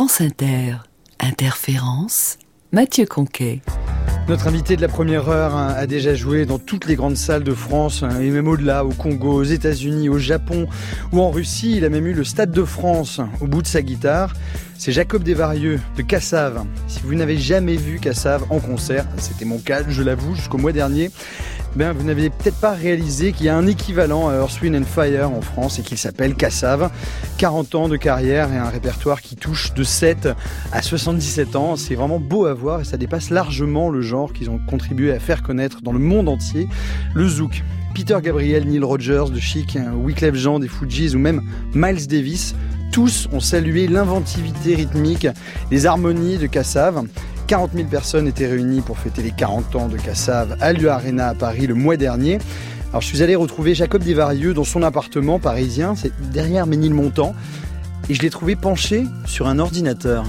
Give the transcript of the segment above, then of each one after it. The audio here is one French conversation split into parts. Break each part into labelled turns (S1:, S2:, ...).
S1: France Inter, Interférence, Mathieu Conquet.
S2: Notre invité de la première heure hein, a déjà joué dans toutes les grandes salles de France hein, et même au-delà, au Congo, aux États-Unis, au Japon ou en Russie. Il a même eu le Stade de France au bout de sa guitare. C'est Jacob Desvarieux de Cassave. Si vous n'avez jamais vu Cassave en concert, c'était mon cas, je l'avoue, jusqu'au mois dernier, ben, vous n'avez peut-être pas réalisé qu'il y a un équivalent à Earth, Wind and Fire en France et qu'il s'appelle Cassave. 40 ans de carrière et un répertoire qui touche de 7 à 77 ans. C'est vraiment beau à voir et ça dépasse largement le genre qu'ils ont contribué à faire connaître dans le monde entier, le zouk. Peter Gabriel, Neil Rogers de Chic, Wyclef Jean des Fujis ou même Miles Davis, tous ont salué l'inventivité rythmique, les harmonies de Cassave. 40 000 personnes étaient réunies pour fêter les 40 ans de Cassave à l'U Arena à Paris le mois dernier. Alors je suis allé retrouver Jacob Desvarieux dans son appartement parisien, c'est derrière Ménilmontant, et je l'ai trouvé penché sur un ordinateur.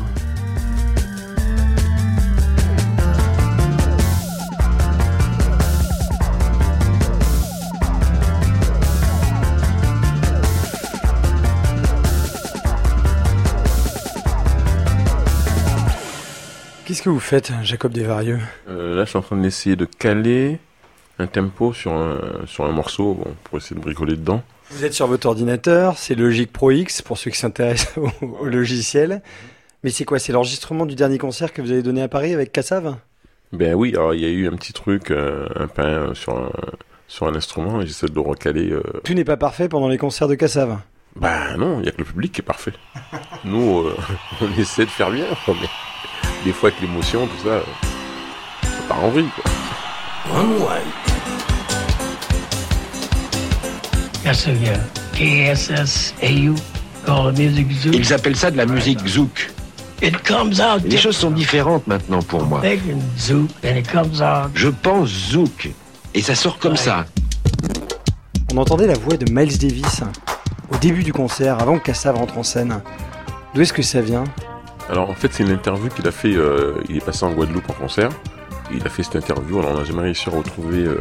S2: Qu'est-ce que vous faites, Jacob Desvarieux?
S3: Euh, Là, je suis en train d'essayer de caler un tempo sur un, sur un morceau pour essayer de bricoler dedans.
S2: Vous êtes sur votre ordinateur, c'est Logic Pro X pour ceux qui s'intéressent au, logiciel. Mais c'est quoi C'est l'enregistrement du dernier concert que vous avez donné à Paris avec Cassav
S3: Ben oui, alors il y a eu un petit truc, euh, un pain sur un, sur un instrument et j'essaie de le recaler. Euh.
S2: Tout n'est pas parfait pendant les concerts de Cassav
S3: Ben non, il n'y a que le public qui est parfait. Nous, on essaie de faire bien, mais des fois avec l'émotion, tout ça, ça part en vrille, quoi.
S4: Ils appellent ça de la musique zouk. Les choses sont différentes maintenant pour moi. Je pense zouk. Et ça sort comme ça.
S2: On entendait la voix de Miles Davis au début du concert, avant que Kassav rentre en scène. D'où est-ce que ça vient?
S3: Alors en fait c'est une interview qu'il a fait, euh, il est passé en Guadeloupe en concert, il a fait cette interview, alors on n'a jamais réussi à retrouver euh,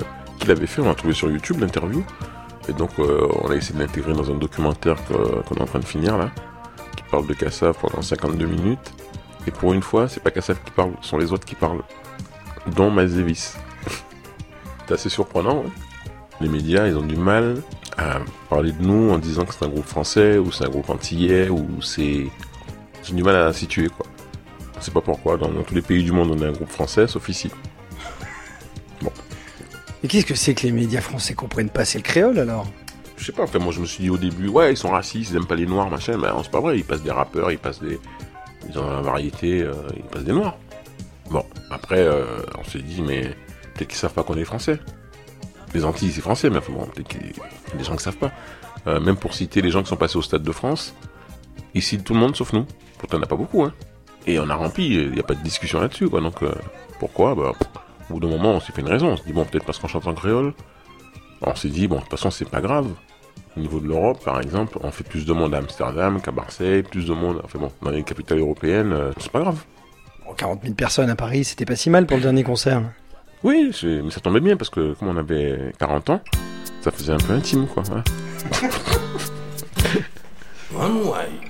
S3: avait fait, on l'a trouvé sur YouTube l'interview, et donc euh, on a essayé de l'intégrer dans un documentaire qu'on est en train de finir là, qui parle de Kassav pendant 52 minutes, et pour une fois c'est pas Kassav qui parle, ce sont les autres qui parlent, dont Mazevis. c'est assez surprenant, hein. les médias ils ont du mal à parler de nous en disant que c'est un groupe français, ou c'est un groupe antillais, ou c'est j'ai du mal à la situer, quoi. Je sais pas pourquoi, dans, tous les pays du monde, on a un groupe français, sauf ici.
S2: Bon. Et qu'est-ce que c'est que les médias français comprennent pas C'est le créole, alors?
S3: Je sais pas, enfin, moi je me suis dit au début, ouais, ils sont racistes, ils aiment pas les noirs, machin, mais c'est pas vrai, ils passent des rappeurs, ils passent des... Ils ont la variété, euh, ils passent des noirs. Bon, après, euh, on s'est dit, mais peut-être qu'ils savent pas qu'on est français. Les Antilles, c'est français, mais enfin, bon, peut-être qu'il y a des gens qui savent pas. Euh, même pour citer les gens qui sont passés au Stade de France, ici tout le monde sauf nous. Pourtant, il n'y en a pas beaucoup, hein. Et on a rempli, il n'y a pas de discussion là-dessus, quoi. Donc, euh, pourquoi? Bah, au bout d'un moment, on s'est fait une raison. On s'est dit, bon, peut-être parce qu'on chante en créole. on s'est dit, bon, de toute façon, c'est pas grave. Au niveau de l'Europe, par exemple, on fait plus de monde à Amsterdam qu'à Marseille, plus de monde, enfin bon, dans les capitales européennes, euh, c'est pas grave.
S2: Bon, 40 000 personnes à Paris, c'était pas si mal pour le dernier concert.
S3: Oui, mais ça tombait bien parce que comme on avait 40 ans, ça faisait un peu intime, quoi. Hein.
S5: c'est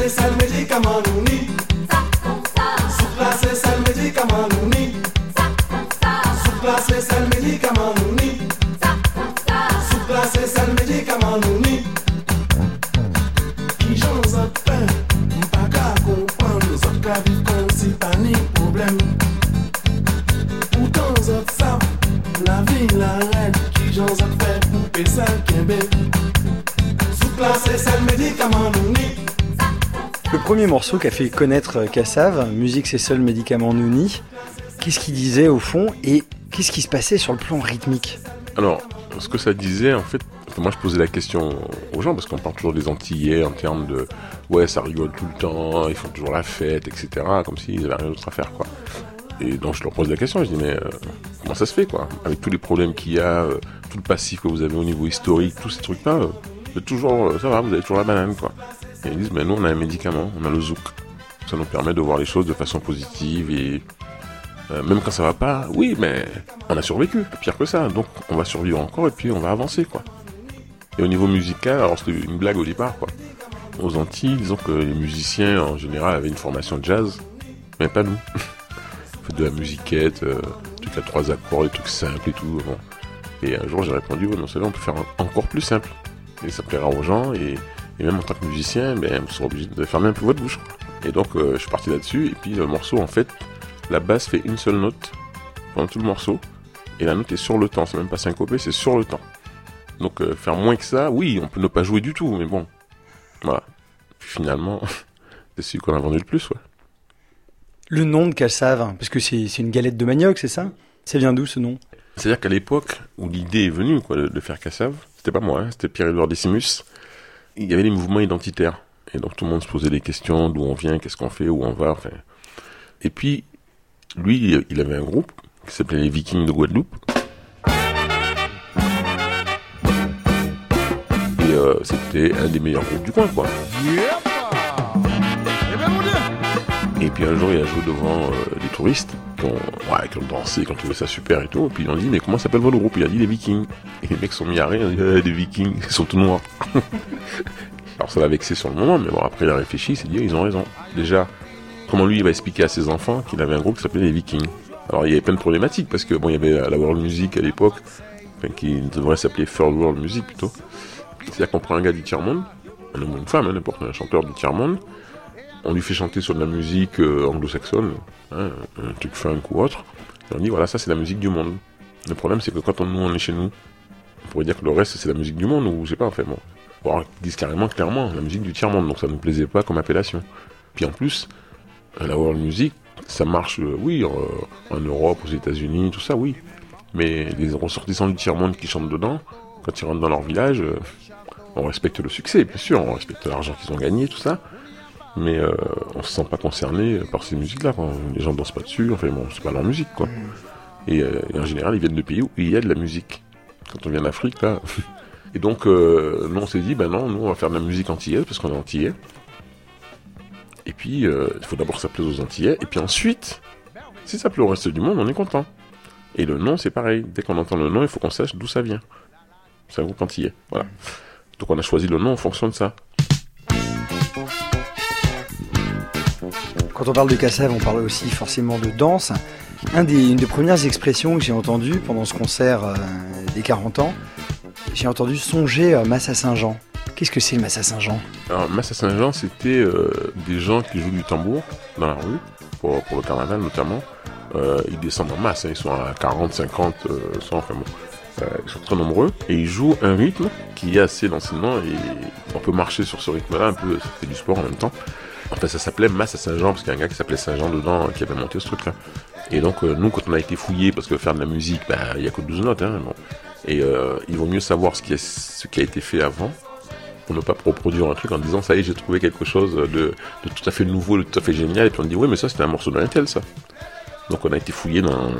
S5: Sous-classé, c'est le médicament non
S2: morceau qu'a fait connaître Kassav, Musique c'est seul médicament Nouni, qu'est-ce qu'il disait au fond et qu'est-ce qui se passait sur le plan rythmique?
S3: Alors, ce que ça disait, en fait, moi je posais la question aux gens, parce qu'on parle toujours des Antillais en termes de ouais, ça rigole tout le temps, ils font toujours la fête, etc., comme s'ils avaient rien d'autre à faire, quoi. Et donc je leur pose la question, je dis, mais euh, comment ça se fait, quoi? Avec tous les problèmes qu'il y a, euh, tout le passif que vous avez au niveau historique, tous ces trucs-là, euh, toujours, euh, ça va, vous avez toujours la banane, quoi. Et ils disent, mais nous on a un médicament, on a le zouk. Ça nous permet de voir les choses de façon positive et euh, même quand ça va pas, oui, mais on a survécu, pire que ça. Donc on va survivre encore et puis on va avancer, quoi. Et au niveau musical, alors c'était une blague au départ, quoi. Aux Antilles, disons que les musiciens en général avaient une formation de jazz, mais pas nous. Fait de la musiquette, euh, trucs trois accords, des trucs simples et tout. Et un jour j'ai répondu, ouais, non, c'est on peut faire encore plus simple. Et ça plaira aux gens, et, et même en tant que musicien, ben, vous serez obligé de fermer un peu votre bouche. Et donc euh, je suis parti là-dessus, et puis le morceau, en fait, la basse fait une seule note pendant tout le morceau, et la note est sur le temps, c'est même pas syncopé, c'est sur le temps. Donc euh, faire moins que ça, oui, on peut ne pas jouer du tout, mais bon, voilà. Puis finalement, c'est celui qu'on a vendu le plus, ouais.
S2: Le nom de Kassav, hein, parce que c'est une galette de manioc, c'est ça? Ça vient d'où ce nom?
S3: C'est-à-dire qu'à l'époque où l'idée est venue quoi, de, de faire Cassav, c'était pas moi, hein, c'était Pierre-Édouard Décimus, il y avait les mouvements identitaires. Et donc tout le monde se posait des questions, d'où on vient, qu'est-ce qu'on fait, où on va, enfin. Et puis, lui, il avait un groupe qui s'appelait les Vikings de Guadeloupe. Et euh, c'était un des meilleurs groupes du coin, quoi. Et puis un jour, il a joué devant euh, des touristes qui ont, dansé, qui ont trouvé ça super et tout. Et puis ils ont dit, mais comment s'appelle votre groupe? Il a dit les Vikings. Et les mecs sont mis à rire, ils ont dit, Eh, les Vikings, ils sont tout noirs. Alors ça l'a vexé sur le moment, mais bon, après il a réfléchi, il s'est dit, ils ont raison. Déjà, comment lui il va expliquer à ses enfants qu'il avait un groupe qui s'appelait les Vikings? Alors il y avait plein de problématiques, parce que bon, il y avait la World Music à l'époque, qui devrait s'appeler Third World Music plutôt. C'est-à-dire qu'on prend un gars du tiers-monde, un homme ou une femme, hein, n'importe, un chanteur du tiers-monde, on lui fait chanter sur de la musique euh, anglo-saxonne, hein, un truc funk ou autre, et on dit voilà, ça c'est la musique du monde. Le problème c'est que quand on, nous on est chez nous, on pourrait dire que le reste c'est la musique du monde, ou je sais pas, enfin bon. Alors, ils disent carrément, clairement, la musique du tiers-monde, donc ça ne nous plaisait pas comme appellation. Puis en plus, euh, la world music, ça marche, euh, oui, en, Europe, aux États-Unis, tout ça, oui. Mais les ressortissants du tiers-monde qui chantent dedans, quand ils rentrent dans leur village, on respecte le succès, bien sûr, on respecte l'argent qu'ils ont gagné, tout ça. Mais euh, on se sent pas concerné par ces musiques-là. Les gens dansent pas dessus, enfin bon, c'est pas leur musique, quoi. Et, euh, et en général, ils viennent de pays où il y a de la musique. Quand on vient d'Afrique, là. Et donc, euh, nous, on s'est dit, ben non, nous, on va faire de la musique antillaise, parce qu'on est antillais. Et puis, euh, il faut d'abord que ça plaise aux antillais, et puis ensuite, si ça plaît au reste du monde, on est content. Et le nom, c'est pareil. Dès qu'on entend le nom, il faut qu'on sache d'où ça vient. C'est un groupe antillais, voilà. Donc on a choisi le nom en fonction de ça.
S2: Quand on parle de Kassav, on parle aussi forcément de danse. Une des premières expressions que j'ai entendues pendant ce concert euh, des 40 ans, j'ai entendu songer à Massa Saint-Jean. Qu'est-ce que c'est le Massa Saint-Jean?
S3: Alors, Massa Saint-Jean, c'était euh, des gens qui jouent du tambour dans la rue, pour, le carnaval notamment. Euh, ils descendent en masse, hein, ils sont à 40, 50, euh, 100, enfin bon. Ils sont très nombreux et ils jouent un rythme qui est assez lancinant et on peut marcher sur ce rythme-là, un peu, c'était du sport en même temps. Enfin, ça s'appelait Massa Saint-Jean parce qu'il y a un gars qui s'appelait Saint-Jean dedans qui avait monté ce truc-là. Et donc, euh, nous, quand on a été fouillés, parce que faire de la musique, bah, il y a que 12 notes, hein. Et euh, il vaut mieux savoir ce qui, a été fait avant pour ne pas reproduire un truc en disant ça y est j'ai trouvé quelque chose de, tout à fait nouveau, de tout à fait génial et puis on dit oui mais ça c'était un morceau d'un tel ça. Donc on a été fouillé dans,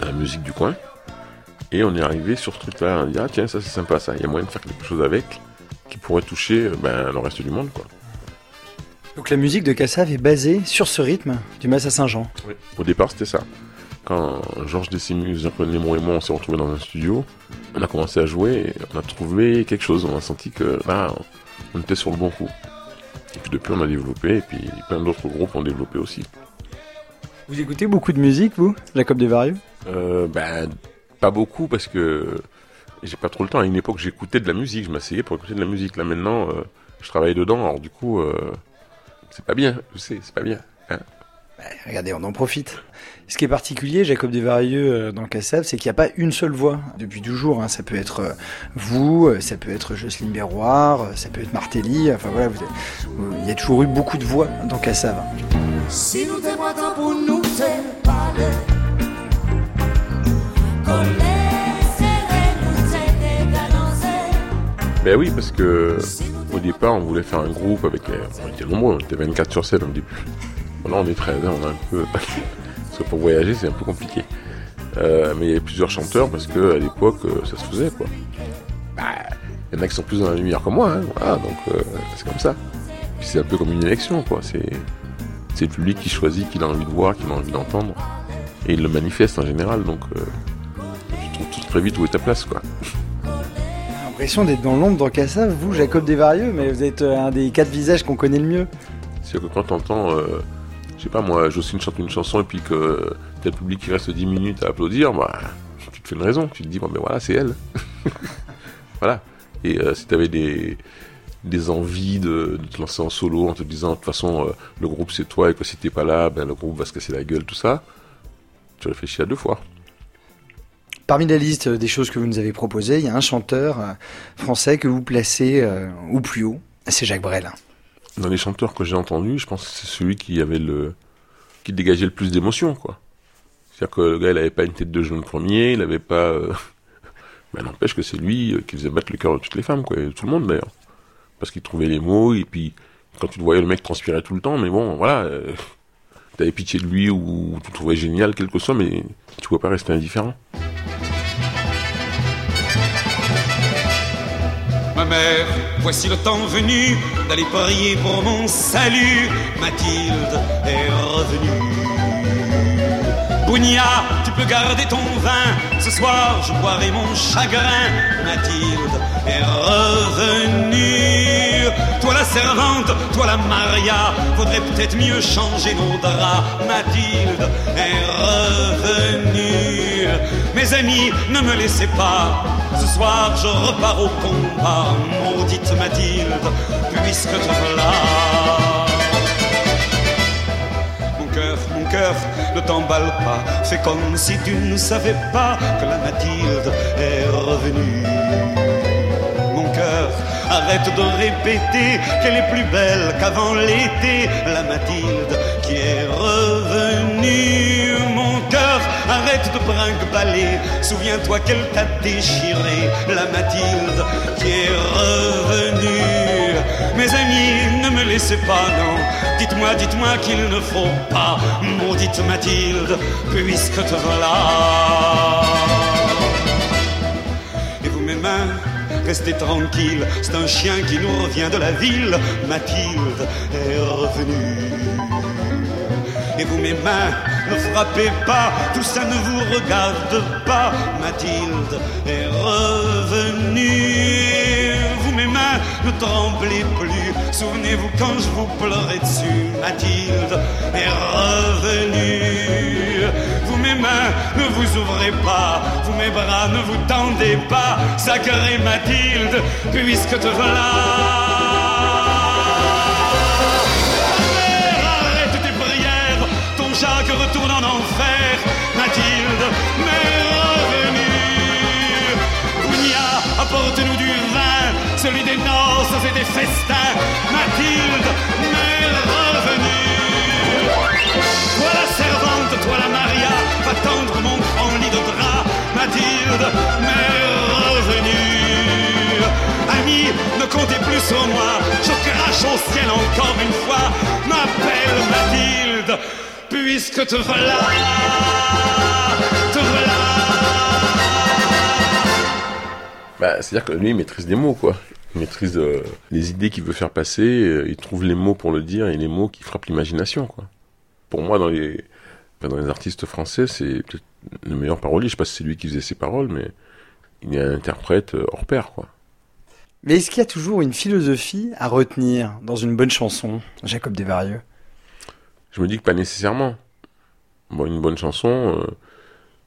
S3: la musique du coin Et on est arrivé sur ce truc-là, on dit ah tiens ça c'est sympa ça, il y a moyen de faire quelque chose avec qui pourrait toucher euh, ben, le reste du monde quoi.
S2: Donc la musique de Cassav est basée sur ce rythme du Massa Saint-Jean.
S3: Au départ c'était ça. Quand Georges Décimus, Jean-Claude Lémon et moi on s'est retrouvés dans un studio, on a commencé à jouer et on a trouvé quelque chose, on a senti que là on était sur le bon coup. Et puis depuis on a développé et puis plein d'autres groupes ont développé aussi.
S2: Vous écoutez beaucoup de musique, vous, Jacob Desvarieux
S3: Euh, ben, pas beaucoup parce que j'ai pas trop le temps. À une époque, j'écoutais de la musique, je m'asseyais pour écouter de la musique. Là maintenant, euh, je travaille dedans, alors du coup, euh, c'est pas bien, je sais, c'est pas bien. hein.
S2: Bah, Regardez, on en profite. Ce qui est particulier, Jacob Desvarieux, euh, dans Cassav, c'est qu'il n'y a pas une seule voix depuis toujours. hein. Ça peut être euh, vous, euh, ça peut être Jocelyne Berroir, ça peut être Martelly. Enfin voilà, vous il y a toujours eu beaucoup de voix dans Cassav.
S5: Si nous pour nous
S3: Ben oui, parce que au départ, on voulait faire un groupe avec. On était nombreux, on était 24 sur scène au début. Là, on est 13, hein, on a un peu. parce que pour voyager, c'est un peu compliqué. Euh, mais il y avait plusieurs chanteurs parce que à l'époque, euh, ça se faisait quoi. Bah, il y en a qui sont plus dans la lumière que moi, hein, voilà, donc euh, c'est comme ça. Puis c'est un peu comme une élection, quoi. C'est c'est le public qui choisit, qu'il a envie de voir, qu'il a envie d'entendre, et il le manifeste en général. Donc, tu trouves tout très vite où est ta place, quoi.
S2: L'impression d'être dans l'ombre dans Cassav, vous, Jacob Desvarieux, mais vous êtes euh, un des quatre visages qu'on connaît le mieux.
S3: C'est que quand t'entends, euh, je sais pas moi, Jocelyne chante une chanson et puis que t'as le public qui reste 10 minutes à applaudir, bah, tu te fais une raison. Tu te dis, bon, ben voilà, c'est elle. voilà. Et euh, si t'avais des, envies de, te lancer en solo en te disant, de toute façon, euh, le groupe c'est toi et que si t'es pas là, ben le groupe va se casser la gueule, tout ça, tu réfléchis à deux fois.
S2: Parmi la liste des choses que vous nous avez proposées, il y a un chanteur euh, français que vous placez euh, au plus haut, c'est Jacques Brel.
S3: Dans les chanteurs que j'ai entendus, je pense que c'est celui qui avait le, qui dégageait le plus d'émotion, quoi. C'est-à-dire que le gars, il avait pas une tête de jeune premier, il avait pas, euh... ben, n'empêche que c'est lui euh, qui faisait battre le cœur de toutes les femmes, quoi, de tout le monde d'ailleurs. Parce qu'il trouvait les mots, et puis, quand tu le voyais, le mec transpirait tout le temps, mais bon, voilà, euh... t'avais pitié de lui, ou tu trouvais génial, quel que soit, mais tu pouvais pas rester indifférent.
S6: Voici le temps venu d'aller prier pour mon salut. Mathilde est revenue. Bounia, tu peux garder ton vin. Ce soir, je boirai mon chagrin. Mathilde est revenue. Toi la servante, toi la Maria, faudrait peut-être mieux changer nos draps. Mathilde est revenue. Mes amis, ne me laissez pas. Ce soir, je repars au combat. Maudite Mathilde, puisque te voilà. Mon cœur, mon cœur, ne t'emballe pas. Fais comme si tu ne savais pas que la Mathilde est revenue. Mon cœur, arrête de répéter qu'elle est plus belle qu'avant l'été. La Mathilde qui est revenue. Arrête de brinque-baller. Souviens-toi qu'elle t'a déchiré. La Mathilde qui est revenue. Mes amis, ne me laissez pas, non. Dites-moi, dites-moi qu'il ne faut pas. Maudite Mathilde, puisque te voilà. Et vous, mes mains, restez tranquilles. C'est un chien qui nous revient de la ville. Mathilde est revenue. Et vous, mes mains, frappez pas, tout ça ne vous regarde pas. Mathilde est revenue. Vous, mes mains, ne tremblez plus. Souvenez-vous quand je vous pleurais dessus. Mathilde est revenue. Vous, mes mains, ne vous ouvrez pas. Vous, mes bras, ne vous tendez pas. Sacrée Mathilde, puisque te voilà. Jacques retourne en enfer. Mathilde, mais revenue. Ounia, apporte-nous du vin, celui des noces et des festins. Mathilde, mais revenue. Toi la servante, toi la Maria, va tendre mon grand lit de drap. Mathilde, mais revenue. Amis, ne comptez plus sur moi, je crache au ciel encore une fois. M'appelle Mathilde, puisque te voilà, te voilà.
S3: Bah, c'est-à-dire que lui, il maîtrise les mots, quoi. Il maîtrise euh, les idées qu'il veut faire passer, euh, il trouve les mots pour le dire et les mots qui frappent l'imagination, quoi. Pour moi, dans les, enfin, dans les artistes français, c'est peut-être le meilleur parolier. Je sais pas si c'est lui qui faisait ses paroles, mais il est un interprète euh, hors pair, quoi.
S2: Mais est-ce qu'il y a toujours une philosophie à retenir dans une bonne chanson, Jacob Desvarieux?
S3: Je me dis que pas nécessairement. Bon, une bonne chanson, euh,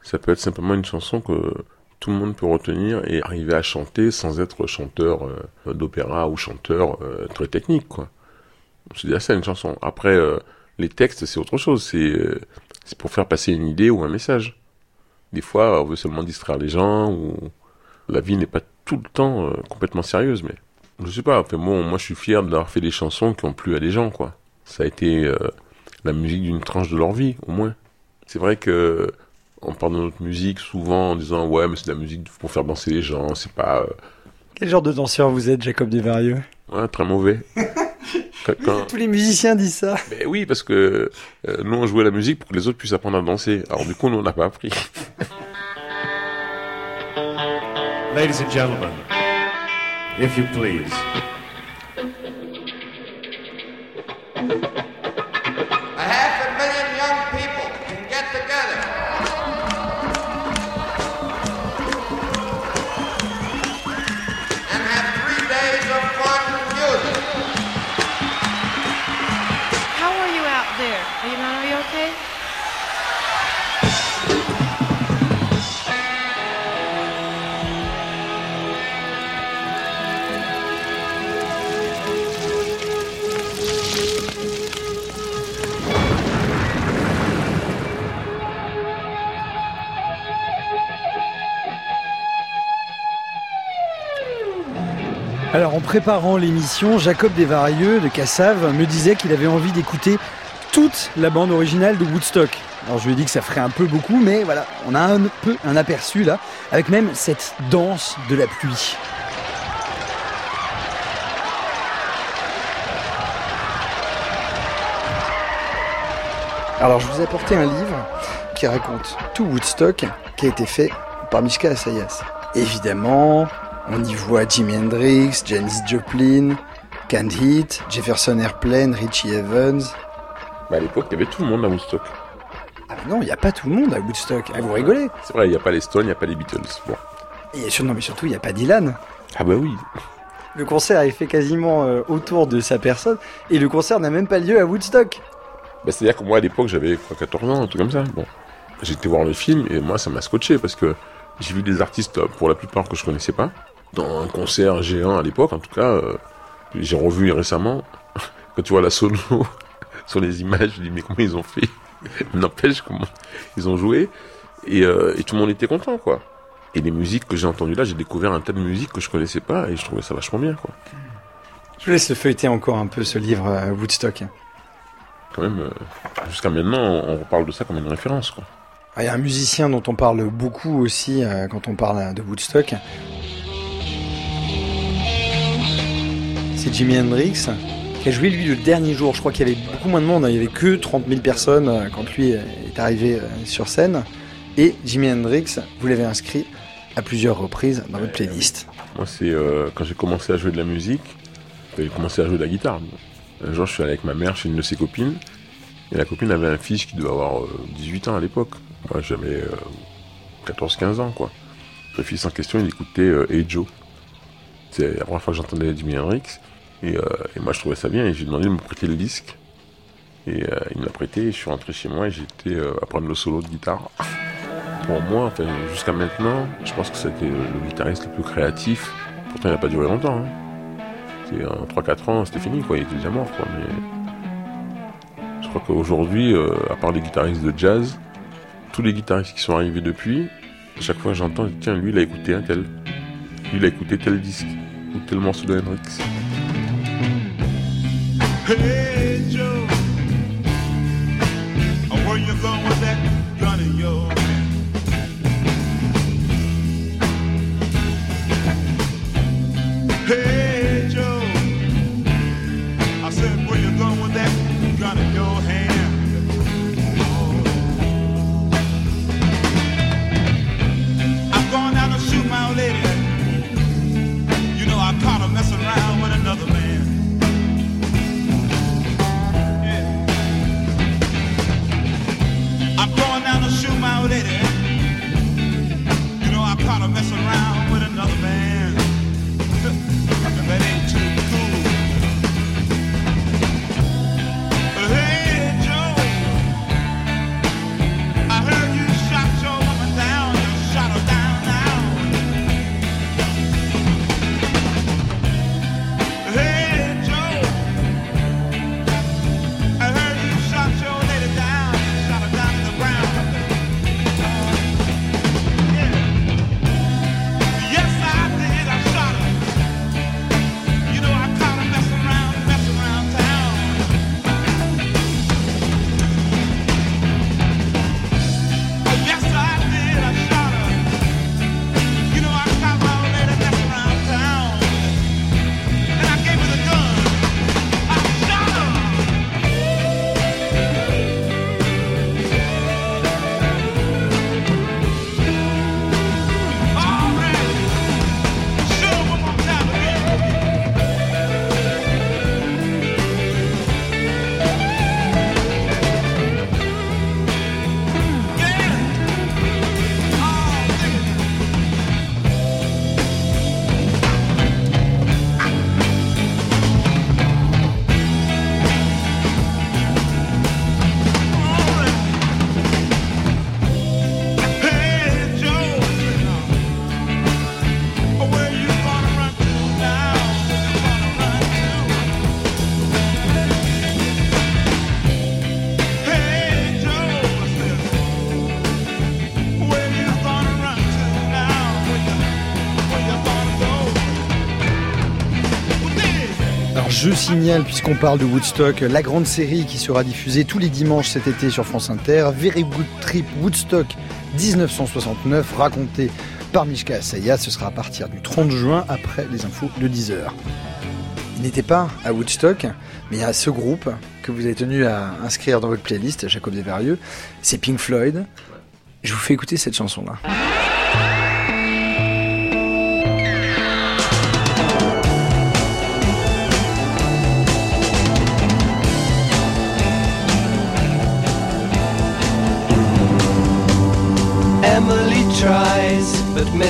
S3: ça peut être simplement une chanson que tout le monde peut retenir et arriver à chanter sans être chanteur euh, d'opéra ou chanteur euh, très technique, quoi. C'est déjà ça une chanson. Après, les textes, c'est autre chose. C'est pour faire passer une idée ou un message. Des fois, on veut seulement distraire les gens ou la vie n'est pas tout le temps complètement sérieuse, mais je sais pas. Enfin, bon, moi, je suis fier d'avoir fait des chansons qui ont plu à des gens, quoi. Ça a été la musique d'une tranche de leur vie, au moins. C'est vrai que on parle de notre musique souvent en disant ouais, mais c'est de la musique pour faire danser les gens. C'est pas euh,
S2: Quel genre de danseur vous êtes, Jacob Desvarieux?
S3: Ouais, très mauvais. Quand- quand-
S2: Tous les musiciens disent ça.
S3: Ben oui, parce que euh, nous on jouait la musique pour que les autres puissent apprendre à danser. Alors du coup, nous on n'a pas appris.
S7: Ladies and gentlemen, if you please.
S2: Préparant l'émission, Jacob Desvarieux de Cassave me disait qu'il avait envie d'écouter toute la bande originale de Woodstock. Alors je lui ai dit que ça ferait un peu beaucoup, mais voilà, on a un peu un aperçu là, avec même cette danse de la pluie. Alors je vous ai apporté un livre qui raconte tout Woodstock qui a été fait par Mishka Assayas. Évidemment, on y voit Jimi Hendrix, Janis Joplin, Canned Heat, Jefferson Airplane, Richie Evans.
S3: Mais à l'époque, il y avait tout le monde à Woodstock.
S2: Ah mais non, il n'y a pas tout le monde à Woodstock. Ah, vous rigolez
S3: C'est vrai, il n'y a pas les Stones, il n'y a pas les Beatles. Bon.
S2: Et sur- non, mais surtout, il n'y a pas Dylan.
S3: Ah bah oui.
S2: Le concert est fait quasiment euh, autour de sa personne et le concert n'a même pas lieu à Woodstock.
S3: Bah, C'est-à-dire que moi, à l'époque, j'avais quoi, 14 ans, un truc comme ça. Bon. Été voir le film et moi, ça m'a scotché parce que j'ai vu des artistes, euh, pour la plupart, que je connaissais pas. Dans un concert géant à l'époque, en tout cas, euh, j'ai revu récemment. Quand tu vois la sono sur les images, je dis, mais comment ils ont fait? N'empêche comment ils ont joué. Et, euh, et tout le monde était content, quoi. Et les musiques que j'ai entendues là, j'ai découvert un tas de musiques que je connaissais pas et je trouvais ça vachement bien, quoi.
S2: Je vous laisse feuilleter encore un peu ce livre euh, Woodstock.
S3: Quand même, jusqu'à maintenant, on reparle de ça comme une référence, quoi.
S2: Ah, Il y a un musicien dont on parle beaucoup aussi quand on parle de Woodstock. C'est Jimi Hendrix qui a joué lui le dernier jour. Je crois qu'il y avait beaucoup moins de monde. hein. Il y avait que 30 000 personnes euh, quand lui euh, est arrivé euh, sur scène. Et Jimi Hendrix, vous l'avez inscrit à plusieurs reprises dans votre playlist.
S3: Moi, c'est quand j'ai commencé à jouer de la musique, j'ai commencé à jouer de la guitare. Un jour, je suis allé avec ma mère chez une de ses copines, et la copine avait un fils qui devait avoir euh, 18 ans à l'époque. Moi, j'avais euh, 14-15 ans, quoi. Le fils en question, il écoutait euh, Hey Joe. C'est la première fois que j'entendais Jimi Hendrix, et, euh, et moi, je trouvais ça bien, et j'ai demandé de me prêter le disque. Et euh, il me l'a prêté, et je suis rentré chez moi, et été euh, apprendre le solo de guitare. Pour moi, jusqu'à maintenant, je pense que c'était le guitariste le plus créatif. Pourtant, il n'a pas duré longtemps. C'est en 3-4 ans, c'était fini. Il était déjà mort. Mais je crois qu'aujourd'hui, euh, à part les guitaristes de jazz, tous les guitaristes qui sont arrivés depuis, à chaque fois j'entends, tiens, lui, il a écouté un tel. Lui, il a écouté tel disque. Ou tel morceau de Hendrix.
S8: Hey Joe,
S2: je signale, puisqu'on parle de Woodstock, la grande série qui sera diffusée tous les dimanches cet été sur France Inter, Very Good Trip Woodstock 1969, racontée par Mishka Asaya. Ce sera à partir du 30 juin, après les infos de 10h. Il n'était pas à Woodstock, mais a ce groupe que vous avez tenu à inscrire dans votre playlist, Jacob Desvarieux, c'est Pink Floyd. Je vous fais écouter cette chanson-là.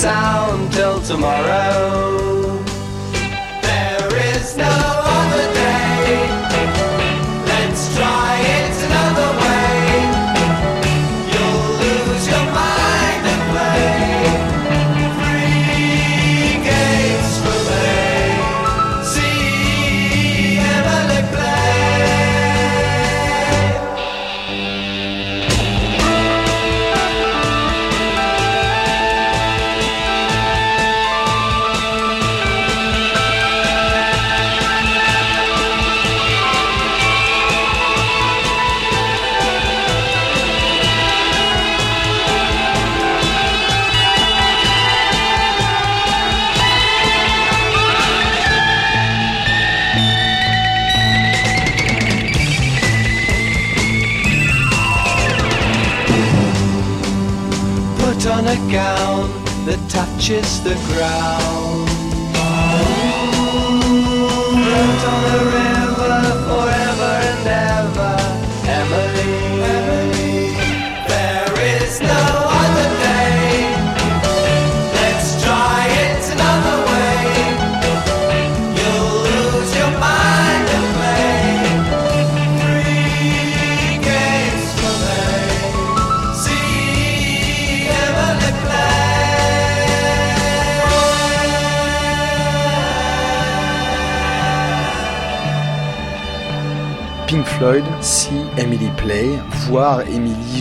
S9: Sound till tomorrow.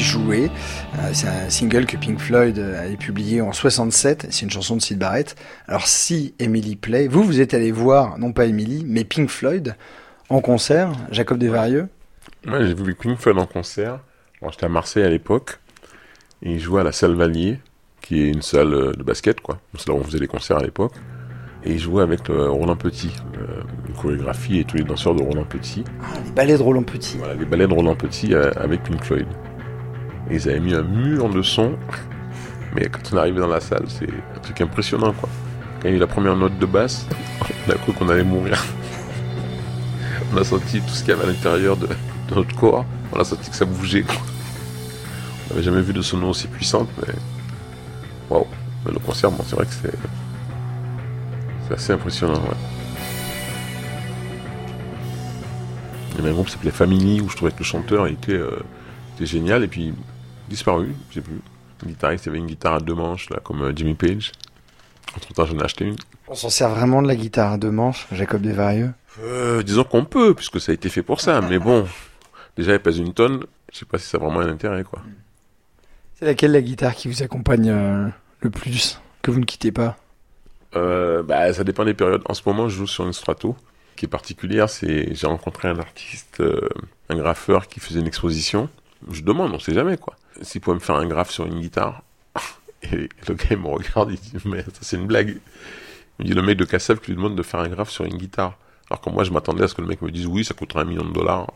S2: Jouer. Euh, c'est un single que Pink Floyd a publié en 67. C'est une chanson de Sid Barrett. Alors, See Emily Play, vous, vous êtes allé voir, non pas Emily, mais Pink Floyd en concert, Jacob Desvarieux?
S3: Moi, j'ai vu Pink Floyd en concert. J'étais à Marseille à l'époque. Et ils jouaient à la salle Valier, qui est une salle euh, de basket, quoi. C'est là où on faisait les concerts à l'époque. Et ils jouaient avec euh, Roland Petit, euh, une chorégraphie et tous les danseurs de Roland Petit.
S2: Les ballets de Roland Petit.
S3: Voilà, les ballets de Roland Petit euh, avec Pink Floyd. Ils avaient mis un mur de son. Mais quand on arrivé dans la salle, c'est un truc impressionnant, quoi. Quand il y a eu la première note de basse, on a cru qu'on allait mourir. on a senti tout ce qu'il y avait à l'intérieur de, notre corps. On a senti que ça bougeait, quoi. On n'avait jamais vu de sono aussi puissante, mais... Waouh Le concert, bon, c'est vrai que c'est... C'est assez impressionnant. Il y avait un groupe qui s'appelait Family, où je trouvais que le chanteur était, euh, était génial, et puis disparu, je sais plus. Le guitariste, il y avait une guitare à deux manches, là, comme euh, Jimmy Page. Entre temps, j'en ai acheté une.
S2: On s'en sert vraiment de la guitare à deux manches, Jacob Desvarieux?
S3: Euh, disons qu'on peut, puisque ça a été fait pour ça, mais bon, déjà, elle pèse une tonne, je sais pas si ça a vraiment un intérêt, quoi.
S2: C'est laquelle la guitare qui vous accompagne euh, le plus, que vous ne quittez pas?
S3: Euh, bah, ça dépend des périodes. En ce moment, je joue sur une strato qui est particulière. C'est, j'ai rencontré un artiste, euh, un graffeur qui faisait une exposition. Je demande, on sait jamais quoi. S'il pouvait me faire un graphe sur une guitare. Et le gars il me regarde, il dit mais ça c'est une blague. Il me dit le mec de Kassav qui lui demande de faire un graphe sur une guitare. Alors que moi je m'attendais à ce que le mec me dise oui ça coûtera un million de dollars.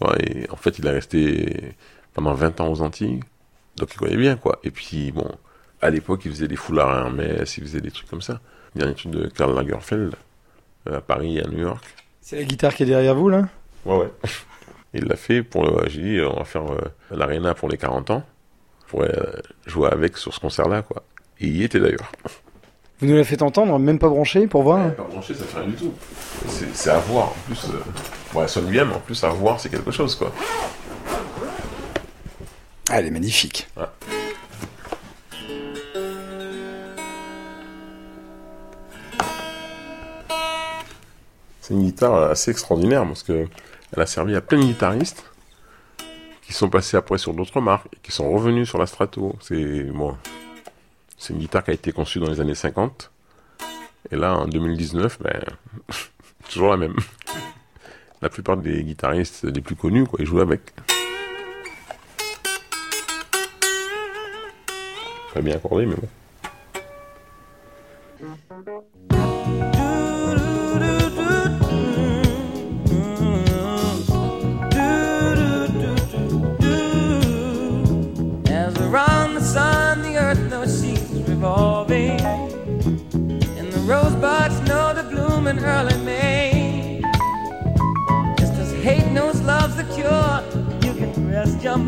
S3: Ouais, et en fait il est resté pendant 20 ans aux Antilles. Donc il connaît bien quoi. Et puis bon, À l'époque, il faisait des foulards à Hermès, il faisait des trucs comme ça. Le dernier truc de Karl Lagerfeld, euh, à Paris et à New York.
S2: C'est la guitare qui est derrière vous, là?
S3: Ouais, ouais. Il l'a fait pour. euh, J'ai dit, on va faire euh, l'Arena pour les 40 ans. Pourrais euh, jouer avec sur ce concert-là, quoi. Et il y était d'ailleurs.
S2: Vous nous la faites entendre, même pas branché, pour voir
S3: Pas branché, ça fait rien du tout. C'est c'est à voir. En plus, euh, bon, elle sonne bien, mais en plus, à voir, c'est quelque chose, quoi.
S2: Ah, elle est magnifique.
S3: Ouais. C'est une guitare assez extraordinaire parce que elle a servi à plein de guitaristes qui sont passés après sur d'autres marques et qui sont revenus sur la Strato. C'est bon, une guitare qui a été conçue dans les années 50 et là en 2019, ben toujours la même. La plupart des guitaristes les plus connus, quoi, ils jouent avec. Très bien accordé, mais bon.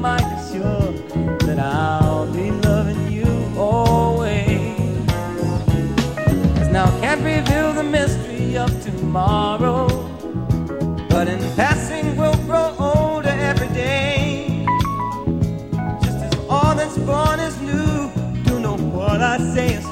S10: Mind assured that I'll be loving you always. As now I can't reveal the mystery of tomorrow. But in passing, we'll grow older every day. Just as all that's born is new, you know what I say is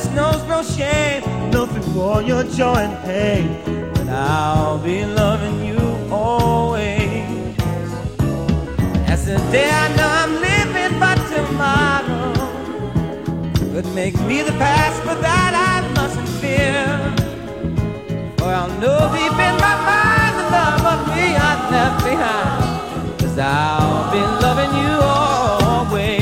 S10: kindness knows no shame, through all your joy and pain, that I'll be loving you always. As the day I know I'm living, but tomorrow could make me the past, but that I mustn't fear. For I'll know deep in my mind the love of me I left behind. Cause I'll be loving you always.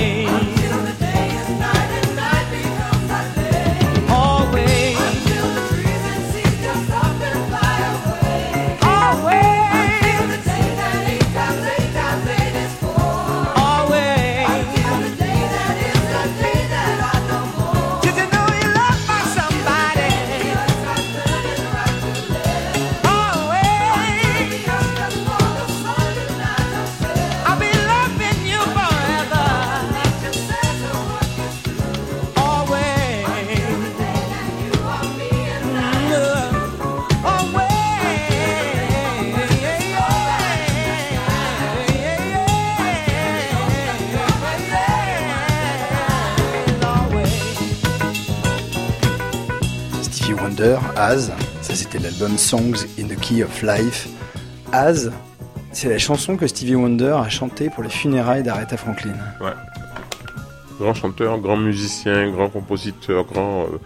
S2: Az, ça c'était l'album Songs in the Key of Life. Az, c'est la chanson que Stevie Wonder a chantée pour les funérailles d'Aretha Franklin.
S3: Ouais. Grand chanteur, grand musicien, grand compositeur, grand. euh,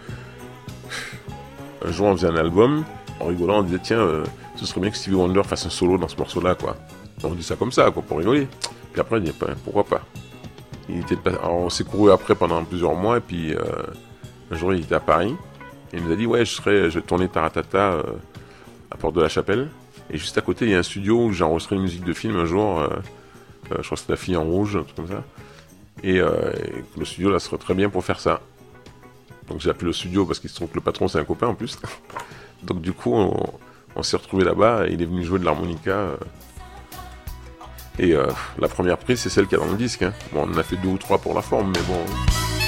S3: Un jour, on faisait un album. En rigolant, on disait tiens, euh, ce serait bien que Stevie Wonder fasse un solo dans ce morceau-là, quoi. On dit ça comme ça, quoi, pour rigoler. Puis après, on dit bah, pourquoi pas- Alors, on s'est couru après pendant plusieurs mois, et puis euh, un jour, il était à Paris. Il nous a dit ouais, je serais, je tourner Taratata euh, à Porte de la Chapelle. Et juste à côté, il y a un studio où j'ai enregistré une musique de film un jour. euh, euh, je crois que c'était La fille en rouge, un truc comme ça. Et, le studio là serait très bien pour faire ça. Donc j'ai appelé le studio parce qu'il se trouve que le patron c'est un copain en plus. Donc du coup on, s'est retrouvé là-bas et il est venu jouer de l'harmonica. Et la première prise c'est celle qu'il y a dans le disque. hein. Bon on en a fait deux ou trois pour la forme mais bon.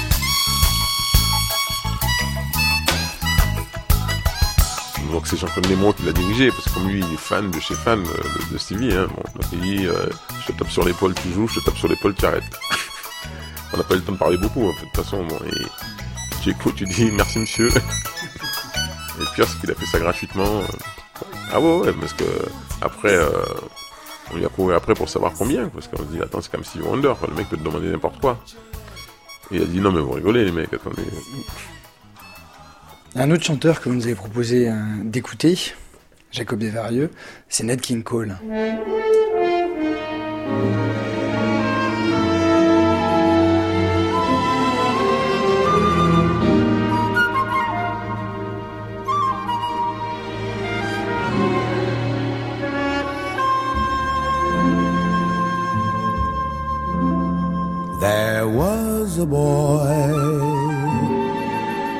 S3: Donc c'est Jean-Claude Nemo qui l'a dirigé, parce que comme lui, il est fan de chez fan euh, de, Stevie. Hein. Bon, il dit, euh, je te tape sur l'épaule, tu joues, je te tape sur l'épaule, tu arrêtes. On n'a pas eu le temps de parler beaucoup, de toute façon. Bon, et tu écoutes, tu dis merci monsieur. et le pire, c'est qu'il a fait ça gratuitement. euh. Ah ouais, parce que après, on lui a couru après pour savoir combien, parce qu'on se dit, attends, c'est comme Stevie Wonder, le mec peut te demander n'importe quoi. Et il a dit, non mais vous rigolez les mecs, attendez.
S2: Un autre chanteur que vous nous avez proposé euh, d'écouter, Jacob Desvarieux, c'est Ned King Cole.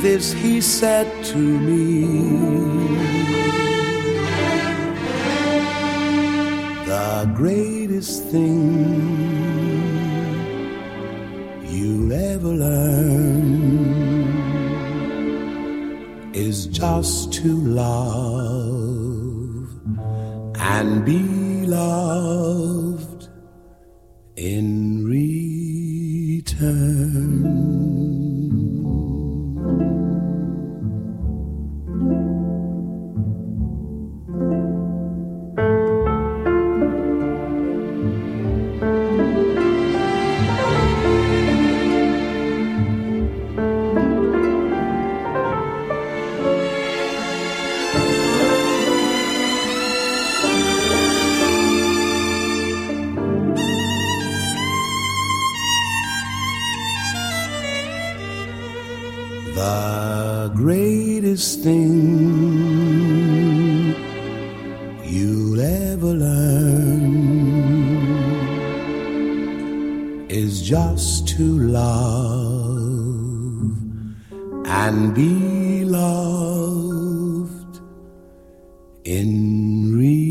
S11: this he said to me. The greatest thing you'll ever learn is just to love and be loved just to love and be loved in return.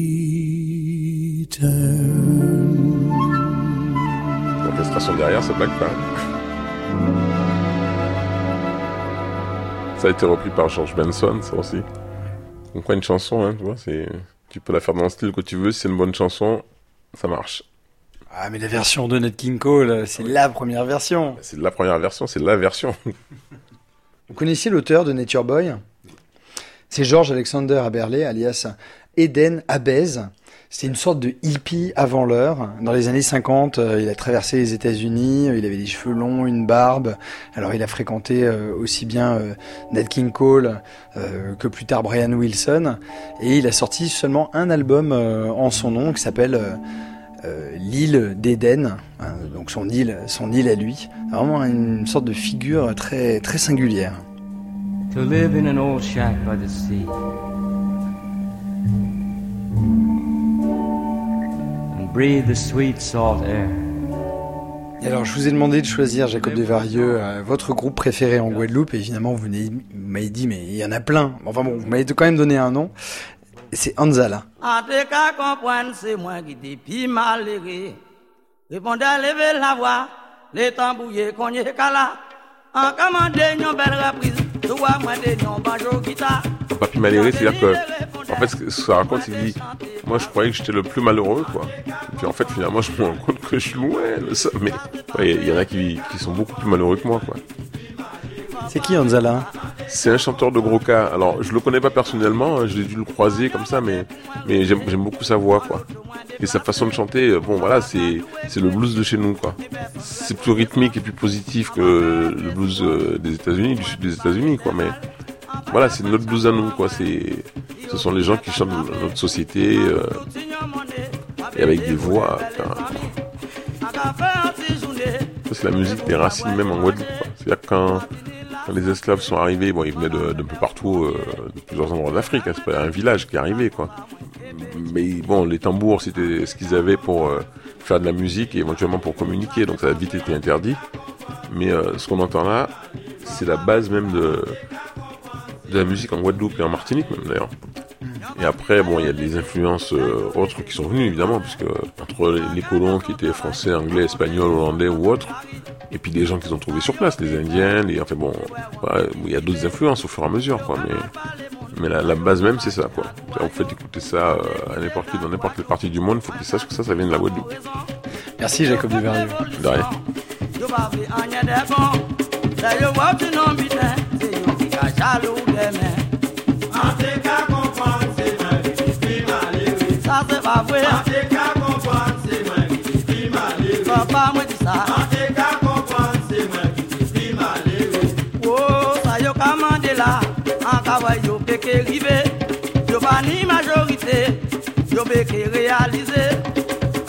S3: L'orchestration derrière, ça blague pas. Ça a été repris par George Benson, ça aussi. Donc quoi, une chanson, hein, tu vois, c'est... Tu peux la faire dans le style que tu veux, si c'est une bonne chanson, ça marche.
S2: Ah, mais la version de Ned King Cole, c'est la première version.
S3: C'est la première version, c'est la version.
S2: Vous connaissiez l'auteur de Nature Boy? C'est George Alexander Aberley, alias Eden Abez. C'était une sorte de hippie avant l'heure. Dans les années 50, euh, il a traversé les États-Unis, euh, il avait des cheveux longs, une barbe. Alors il a fréquenté euh, aussi bien Ned King Cole que plus tard Brian Wilson. Et il a sorti seulement un album en son nom qui s'appelle euh, l'île d'Éden, hein, donc son île, son île à lui. Vraiment une sorte de figure très très singulière.
S10: to live in an old shack by the sea and breathe the sweet salt air.
S2: Et alors, je vous ai demandé de choisir, Jacob Desvarieux, euh, votre groupe préféré en Guadeloupe. Et évidemment, vous m'avez dit, mais il y en a plein. Enfin bon, vous m'avez quand même donné un nom. C'est Anzala.
S12: En tout cas, comprendre, c'est moi qui t'ai pis malheureux. Répondez à lever la voix, les tambouillés qu'on y est qu'à là. En commandé, une belle reprise, toi, moi, des noms, banjo, guitare.
S3: Papy malheureux, c'est-à-dire que, en fait, ce que ça raconte, il dit, moi je croyais que j'étais le plus malheureux, quoi. Et puis en fait, finalement, je me rends compte que je suis loin de ça. Mais ouais, il y, en a qui, qui sont beaucoup plus malheureux que moi, quoi.
S2: C'est qui Anzala
S3: C'est un chanteur de gros cas. Alors, je le connais pas personnellement, hein, j'ai dû le croiser comme ça, mais, mais j'aime beaucoup sa voix, quoi. Et sa façon de chanter, euh, bon voilà, c'est le blues de chez nous. C'est plus rythmique et plus positif que le blues euh, des États-Unis, du sud des États-Unis quoi. Mais voilà, c'est notre blues à nous quoi. Ce sont les gens qui chantent dans notre société euh, et avec des voix. c'est la musique des racines même en Guadeloupe. C'est-à-dire quand les esclaves sont arrivés, bon, ils venaient de- peu partout, euh, de plusieurs endroits d'Afrique. hein, c'est pas un village qui est arrivé, quoi. Mais bon, les tambours, c'était ce qu'ils avaient pour euh, faire de la musique et éventuellement pour communiquer, donc ça a vite été interdit. Mais euh, ce qu'on entend là, c'est la base même de, la musique en Guadeloupe et en Martinique même d'ailleurs. Et après, bon, il y a des influences autres qui sont venues évidemment, puisque entre les colons qui étaient français, anglais, espagnols, hollandais ou autres, et puis des gens qu'ils ont trouvés sur place, les Indiens, les, enfin bon, voilà, il y a d'autres influences au fur et à mesure, quoi. Mais, mais la, la base même, c'est ça, quoi. Vous faites écouter ça euh, à n'importe qui, dans n'importe quelle partie du monde, il faut qu'ils sachent que ça, ça vient de la Guadeloupe.
S2: Merci Jacob Duvernay.
S3: De rien.
S12: Wa yo pe ke rive yo ba ni majorité yo be ke réaliser.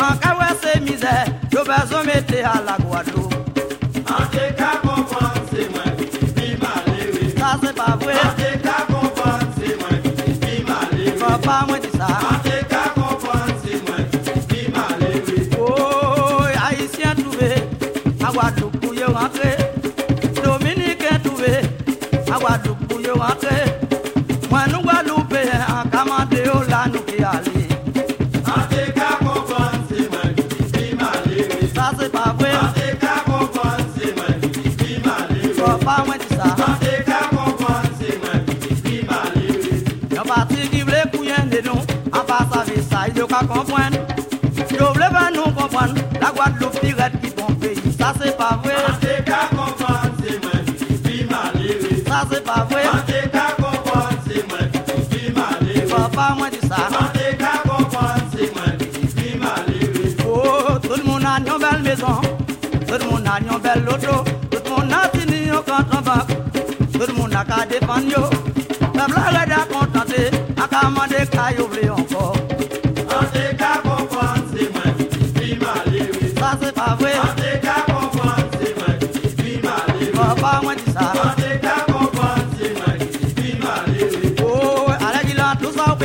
S12: En ka wa c'est misère yo besoin mettre à la Guadeloupe. Ante ka vis malheureux. Ça c'est pas comprendre. Pas nous comprendre, la Guadeloupe pirate qui pays, ça c'est pas vrai. Ante ka comprendre, c'est moi qui vis malheureux. Ça c'est pas vrai. Ante ka comprendre, c'est moi qui vis malheureux. Papa moi ça. Comprendre, c'est moi qui vis malheureux. Oh, tout le monde a une belle maison, tout le monde a une belle auto, tout le monde a fini au compte en banque, tout le monde a qu'à défendre yo. Peuple arrête à contenter, à commander qu'à y ouvrir encore.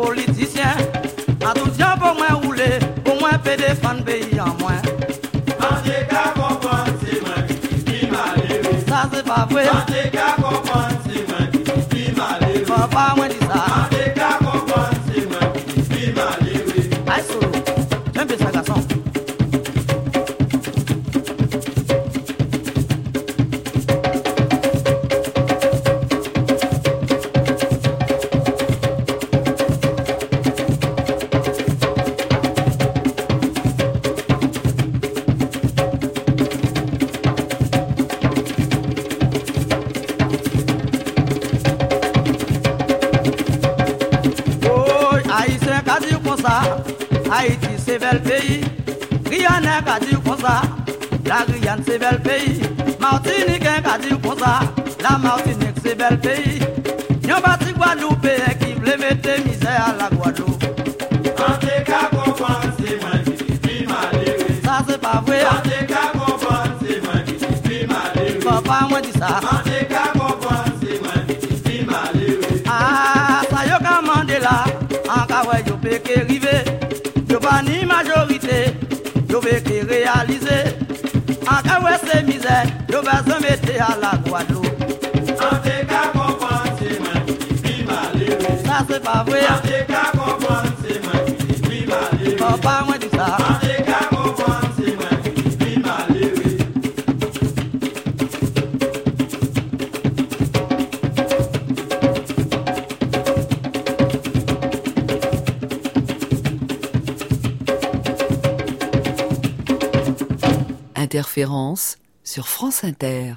S12: politicien. À tout pour moi rouler, pour moi peut défendre malheureux. Papa moi dit c'est bel pays. Guyane qu'a dit comme ça, la Guyane c'est bel pays. Martinique qu'a dit comme ça, la Martinique c'est bel pays. Yon bati Guadeloupe qui voulait mettre misère à la Guadeloupe. Ça c'est pas vrai. Papa moi dit ça. Ante ka comprendre, c'est moi qui vis malheureux. Ah, ça yo ni majorite Yo ve ki realize Anka we se mize Yo ve se a la Guadeloupe.
S13: Te ka kompon se
S12: mwen Bi male we Sa
S13: se pa vwe An te ka kompon se mwen
S1: Bi Sur France Inter.